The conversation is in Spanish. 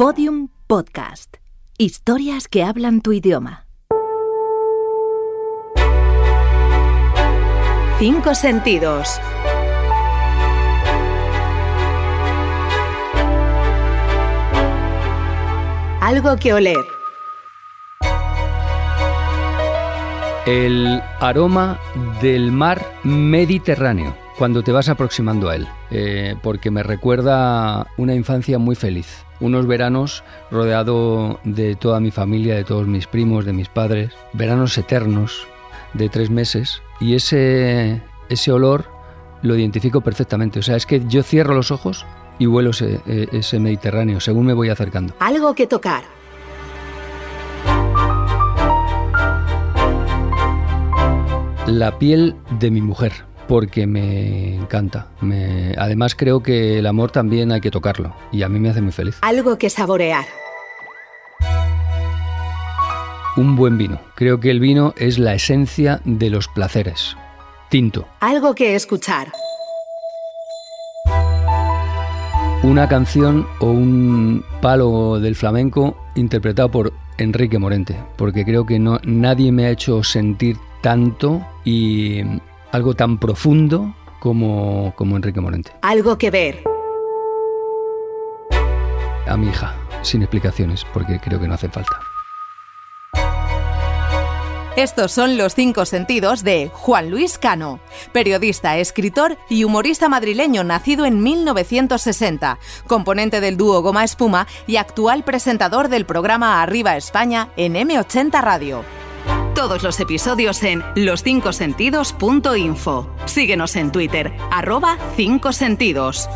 Podium Podcast. Historias que hablan tu idioma. Cinco sentidos. Algo que oler. El aroma del mar Mediterráneo cuando te vas aproximando a él, eh, porque me recuerda una infancia muy feliz, unos veranos rodeado de toda mi familia, de todos mis primos, de mis padres, veranos eternos de tres meses, y ese, ese olor lo identifico perfectamente, o sea, es que yo cierro los ojos y huelo ese, ese Mediterráneo según me voy acercando. Algo que tocar. La piel de mi mujer, porque me encanta. Me... Además creo que el amor también hay que tocarlo y a mí me hace muy feliz. Algo que saborear. Un buen vino. Creo que el vino es la esencia de los placeres. Tinto. Algo que escuchar. Una canción o un palo del flamenco interpretado por Enrique Morente, porque creo que no, nadie me ha hecho sentir tanto y algo tan profundo como, como Enrique Morente. Algo que ver. A mi hija, sin explicaciones, porque creo que no hace falta. Estos son los cinco sentidos de Juan Luis Cano, periodista, escritor y humorista madrileño nacido en 1960, componente del dúo Goma Espuma y actual presentador del programa Arriba España en M80 Radio. Todos los episodios en loscincosentidos.info. Síguenos en Twitter, arroba 5 sentidos.